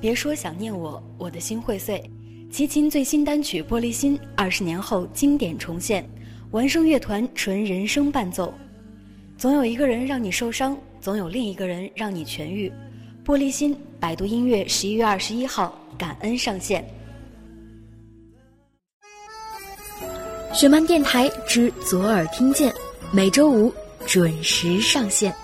别说想念我，我的心会碎。齐秦最新单曲《玻璃心》，二十年后经典重现，完声乐团纯人声伴奏。总有一个人让你受伤，总有另一个人让你痊愈。玻璃心，百度音乐十一月二十一号感恩上线。雪漫电台之左耳听见，每周五准时上线。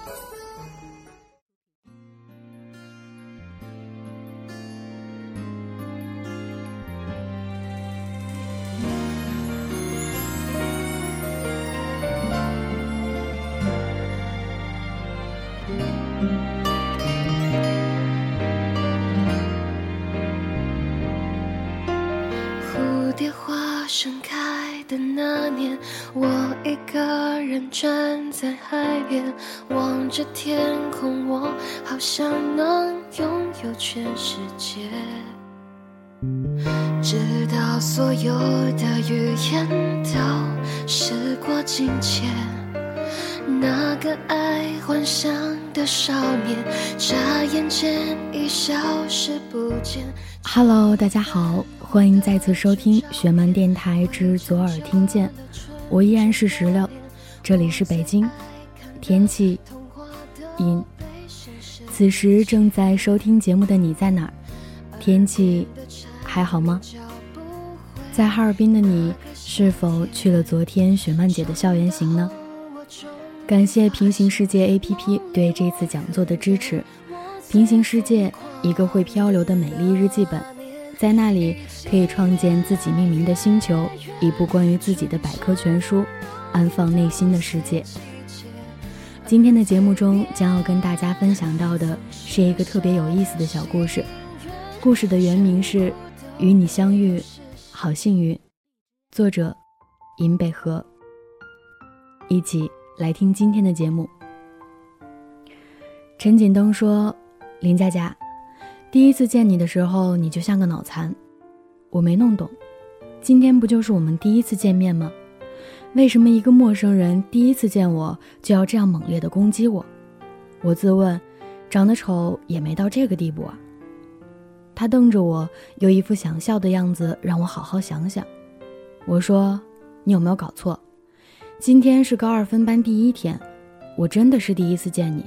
的那年，我一个人站在海边，望着天空，我好像能拥有全世界。直到所有的语言都时过境迁，那个爱幻想的少年，眨眼间已消失不见。Hello，大家好。欢迎再次收听雪漫电台之左耳听见，我依然是石榴，这里是北京，天气阴。此时正在收听节目的你在哪？天气还好吗？在哈尔滨的你是否去了昨天雪漫姐的校园行呢？感谢平行世界 APP 对这次讲座的支持。平行世界，一个会漂流的美丽日记本。在那里可以创建自己命名的星球，一部关于自己的百科全书，安放内心的世界。今天的节目中将要跟大家分享到的是一个特别有意思的小故事，故事的原名是《与你相遇，好幸运》，作者尹北河。一起来听今天的节目。陈锦东说：“林佳佳。”第一次见你的时候，你就像个脑残，我没弄懂。今天不就是我们第一次见面吗？为什么一个陌生人第一次见我就要这样猛烈的攻击我？我自问，长得丑也没到这个地步啊。他瞪着我，有一副想笑的样子，让我好好想想。我说：“你有没有搞错？今天是高二分班第一天，我真的是第一次见你，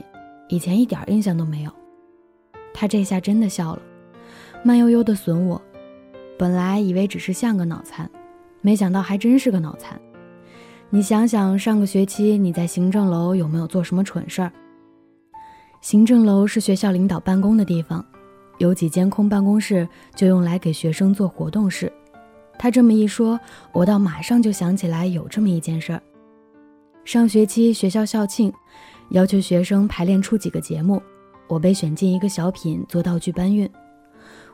以前一点印象都没有。”他这下真的笑了，慢悠悠的损我。本来以为只是像个脑残，没想到还真是个脑残。你想想，上个学期你在行政楼有没有做什么蠢事儿？行政楼是学校领导办公的地方，有几间空办公室就用来给学生做活动室。他这么一说，我倒马上就想起来有这么一件事儿。上学期学校校庆，要求学生排练出几个节目。我被选进一个小品做道具搬运，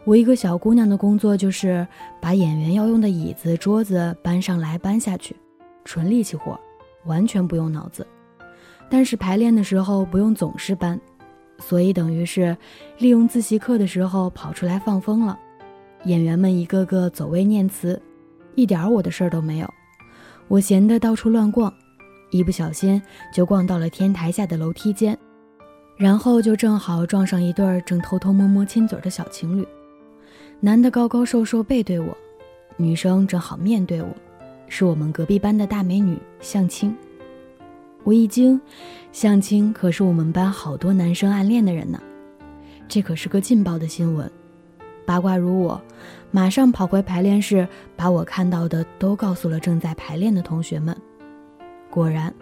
我一个小姑娘的工作就是把演员要用的椅子、桌子搬上来搬下去，纯力气活，完全不用脑子。但是排练的时候不用总是搬，所以等于是利用自习课的时候跑出来放风了。演员们一个个走位念词，一点我的事儿都没有。我闲得到处乱逛，一不小心就逛到了天台下的楼梯间。然后就正好撞上一对正偷偷摸摸亲嘴的小情侣，男的高高瘦瘦背对我，女生正好面对我，是我们隔壁班的大美女向青。我一惊，向青可是我们班好多男生暗恋的人呢，这可是个劲爆的新闻。八卦如我，马上跑回排练室，把我看到的都告诉了正在排练的同学们。果然，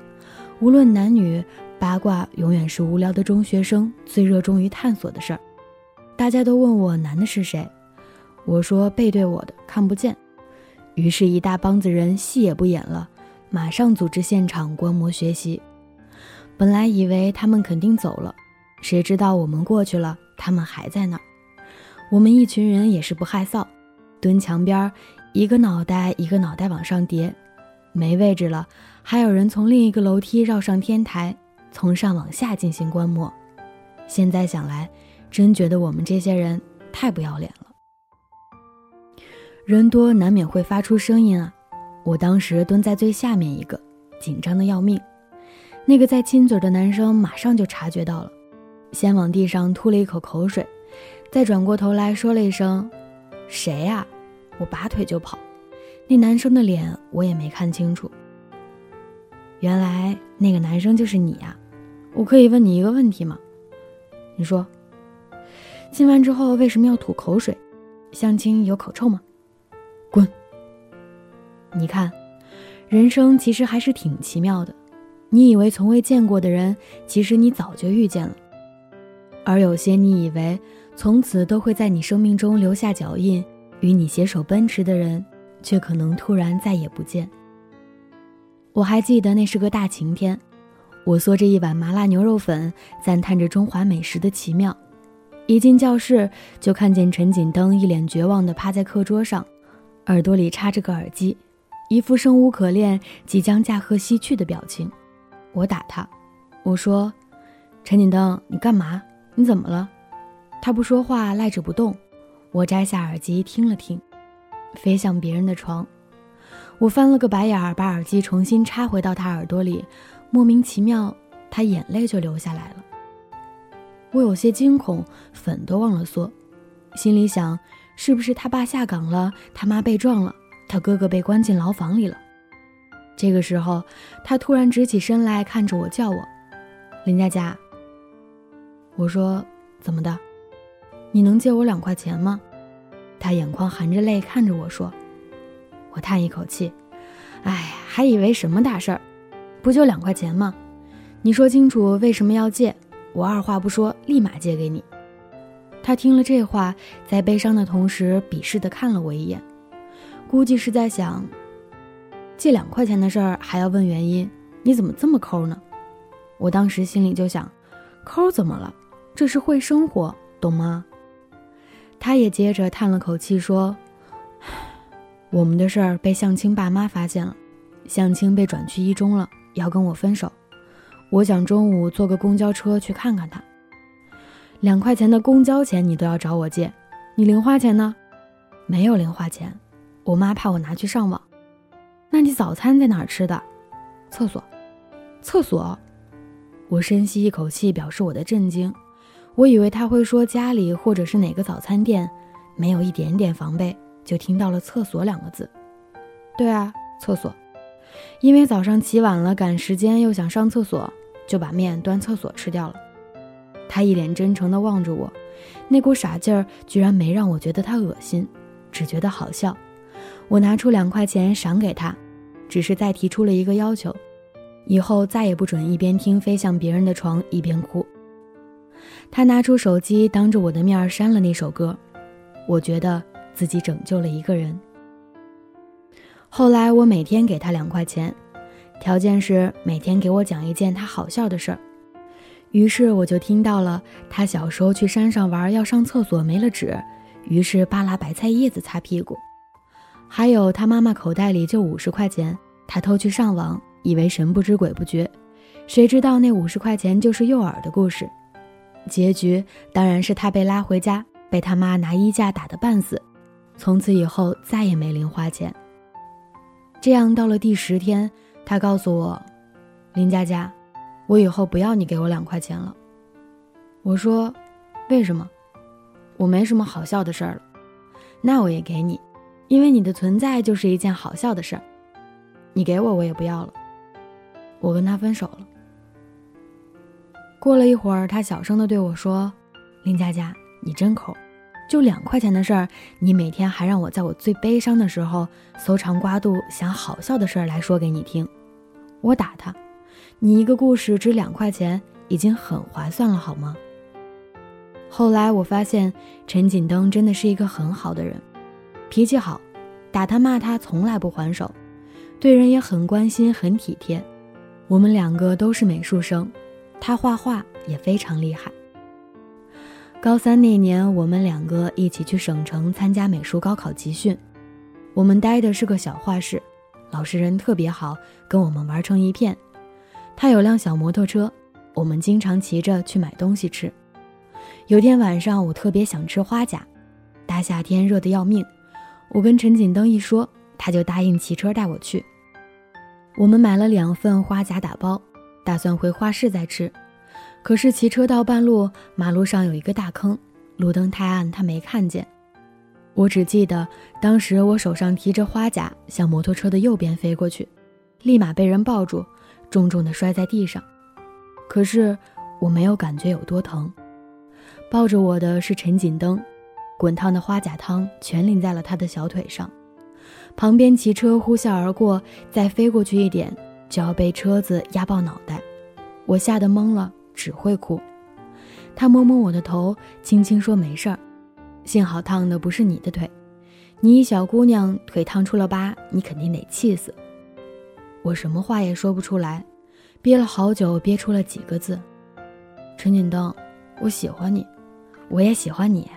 无论男女。八卦永远是无聊的中学生最热衷于探索的事儿。大家都问我男的是谁，我说背对我的看不见。于是，一大帮子人戏也不演了，马上组织现场观摩学习。本来以为他们肯定走了，谁知道我们过去了，他们还在那儿。我们一群人也是不害臊，蹲墙边，一个脑袋一个脑袋往上叠，没位置了，还有人从另一个楼梯绕上天台。从上往下进行观摩，现在想来，真觉得我们这些人太不要脸了。人多难免会发出声音啊！我当时蹲在最下面一个，紧张的要命。那个在亲嘴的男生马上就察觉到了，先往地上吐了一口口水，再转过头来说了一声：“谁呀？”我拔腿就跑。那男生的脸我也没看清楚。原来那个男生就是你呀！我可以问你一个问题吗？你说，亲完之后为什么要吐口水？相亲有口臭吗？滚！你看，人生其实还是挺奇妙的。你以为从未见过的人，其实你早就遇见了；而有些你以为从此都会在你生命中留下脚印，与你携手奔驰的人，却可能突然再也不见。我还记得那是个大晴天，我嗦着一碗麻辣牛肉粉，赞叹着中华美食的奇妙。一进教室，就看见陈锦登一脸绝望地趴在课桌上，耳朵里插着个耳机，一副生无可恋、即将驾鹤西去的表情。我打他，我说：“陈锦登，你干嘛？你怎么了？”他不说话，赖着不动。我摘下耳机听了听，飞向别人的床。我翻了个白眼儿，把耳机重新插回到他耳朵里，莫名其妙，他眼泪就流下来了。我有些惊恐，粉都忘了缩，心里想：是不是他爸下岗了，他妈被撞了，他哥哥被关进牢房里了？这个时候，他突然直起身来看着我，叫我：“林佳佳。”我说：“怎么的？你能借我两块钱吗？”他眼眶含着泪看着我说：“我叹一口气，哎，还以为什么大事儿，不就两块钱吗？你说清楚为什么要借，我二话不说立马借给你。”他听了这话，在悲伤的同时鄙视地看了我一眼，估计是在想。借两块钱的事儿还要问原因，你怎么这么抠呢？我当时心里就想，抠怎么了？这是会生活，懂吗？他也接着叹了口气说：“我们的事儿被向清爸妈发现了，向清被转去一中了，要跟我分手。我想中午坐个公交车去看看他。两块钱的公交钱你都要找我借，你零花钱呢？没有零花钱，我妈怕我拿去上网。”那你早餐在哪儿吃的？厕所，厕所。我深吸一口气，表示我的震惊。我以为他会说家里或者是哪个早餐店，没有一点点防备，就听到了“厕所”两个字。对啊，厕所。因为早上起晚了，赶时间，又想上厕所，就把面端厕所吃掉了。他一脸真诚地望着我，那股傻劲儿居然没让我觉得他恶心，只觉得好笑。我拿出两块钱赏给他，只是再提出了一个要求：以后再也不准一边听《飞向别人的床》一边哭。他拿出手机，当着我的面删了那首歌。我觉得自己拯救了一个人。后来我每天给他两块钱，条件是每天给我讲一件他好笑的事儿。于是我就听到了他小时候去山上玩，要上厕所没了纸，于是扒拉白菜叶子擦屁股。还有他妈妈口袋里就五十块钱，他偷去上网，以为神不知鬼不觉，谁知道那五十块钱就是诱饵的故事，结局当然是他被拉回家，被他妈拿衣架打得半死，从此以后再也没零花钱。这样到了第十天，他告诉我：“林佳佳，我以后不要你给我两块钱了。”我说：“为什么？我没什么好笑的事儿了。”那我也给你。因为你的存在就是一件好笑的事儿，你给我我也不要了。我跟他分手了。过了一会儿，他小声的对我说：“林佳佳，你真抠，就两块钱的事儿，你每天还让我在我最悲伤的时候搜肠刮肚想好笑的事儿来说给你听。”我打他：“你一个故事值两块钱，已经很划算了，好吗？”后来我发现陈锦灯真的是一个很好的人。脾气好，打他骂他从来不还手，对人也很关心很体贴。我们两个都是美术生，他画画也非常厉害。高三那年，我们两个一起去省城参加美术高考集训。我们待的是个小画室，老师人特别好，跟我们玩成一片。他有辆小摩托车，我们经常骑着去买东西吃。有天晚上，我特别想吃花甲，大夏天热得要命。我跟陈锦登一说，他就答应骑车带我去。我们买了两份花甲打包，打算回画室再吃。可是骑车到半路，马路上有一个大坑，路灯太暗，他没看见。我只记得当时我手上提着花甲，向摩托车的右边飞过去，立马被人抱住，重重的摔在地上。可是我没有感觉有多疼。抱着我的是陈锦灯，滚烫的花甲汤全淋在了他的小腿上。旁边骑车呼啸而过，再飞过去一点就要被车子压爆脑袋。我吓得懵了，只会哭。他摸摸我的头，轻轻说：“没事儿。”幸好烫的不是你的腿，你一小姑娘腿烫出了疤，你肯定得气死。我什么话也说不出来，憋了好久，憋出了几个字：“陈锦灯，我喜欢你，我也喜欢你。”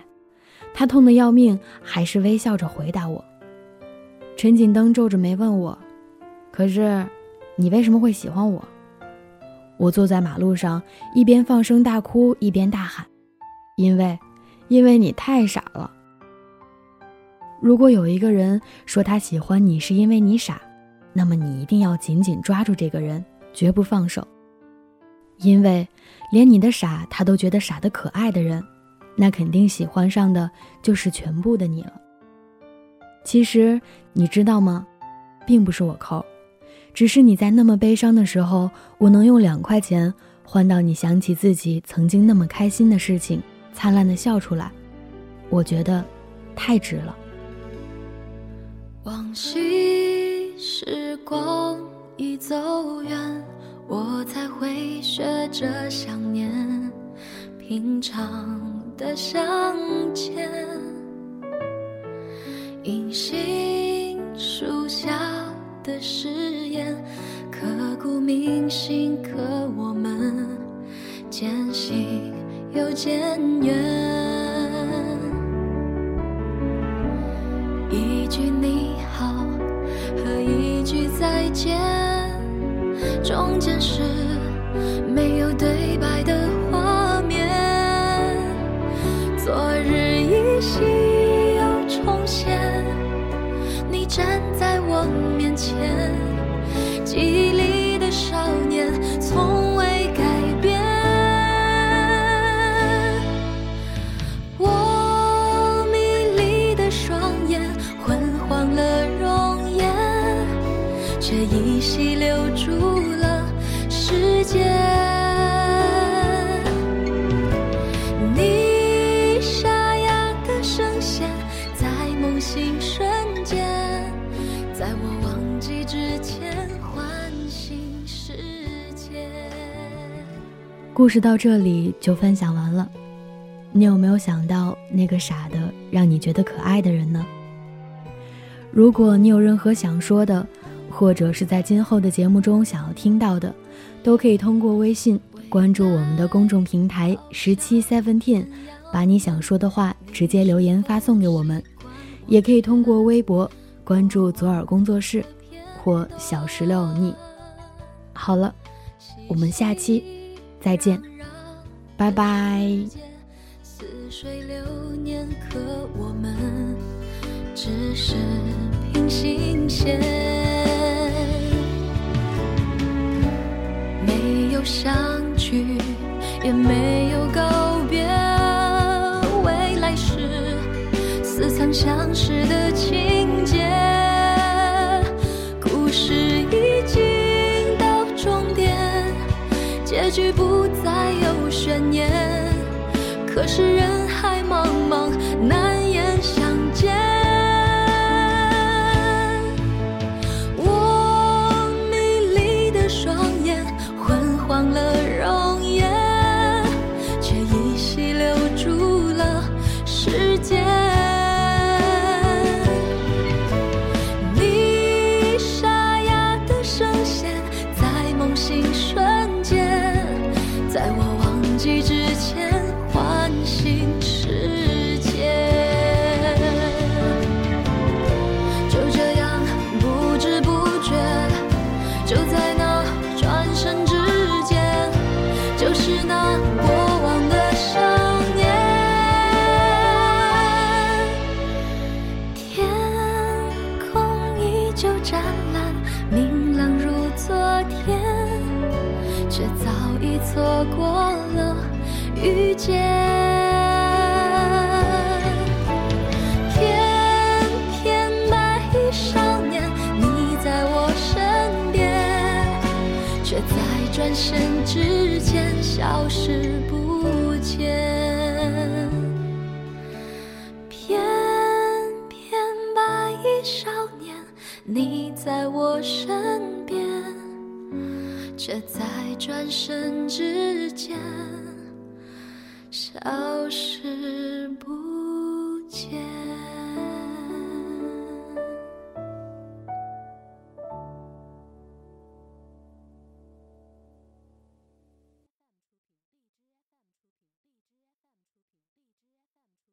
他痛得要命，还是微笑着回答我。陈锦灯皱着眉问我：“可是，你为什么会喜欢我？”我坐在马路上，一边放声大哭，一边大喊：“因为……”因为你太傻了。如果有一个人说他喜欢你是因为你傻，那么你一定要紧紧抓住这个人，绝不放手。因为连你的傻他都觉得傻的可爱的人，那肯定喜欢上的就是全部的你了。其实你知道吗？并不是我抠，只是你在那么悲伤的时候，我能用两块钱换到你想起自己曾经那么开心的事情。灿烂的笑出来，我觉得太值了。往昔时光已走远，我才会学着想念平常的相见。银杏树下的誓言，骨铭心，可我们渐行。又渐远，一句你好和一句再见，中间是没有对白的画面。昨日依稀又重现，你站在我面前，记瞬间在我忘记之前唤醒世界。故事到这里就分享完了，你有没有想到那个傻的让你觉得可爱的人呢？如果你有任何想说的，或者是在今后的节目中想要听到的，都可以通过微信关注我们的公众平台十七 seventeen，把你想说的话直接留言发送给我们，也可以通过微博关注左耳工作室或小石榴你。好了，我们下期。再见，拜拜。似水流年，可我们只是平行线，没有相聚，也没有告别，似曾相识的情节，故事已经到终点，结局不再有。悬念，可是人湛蓝明朗如昨天，却早已错过了遇见。翩翩白衣少年，你在我身边，却在转身之间消失不见。你在我身边，却在转身之间消失不。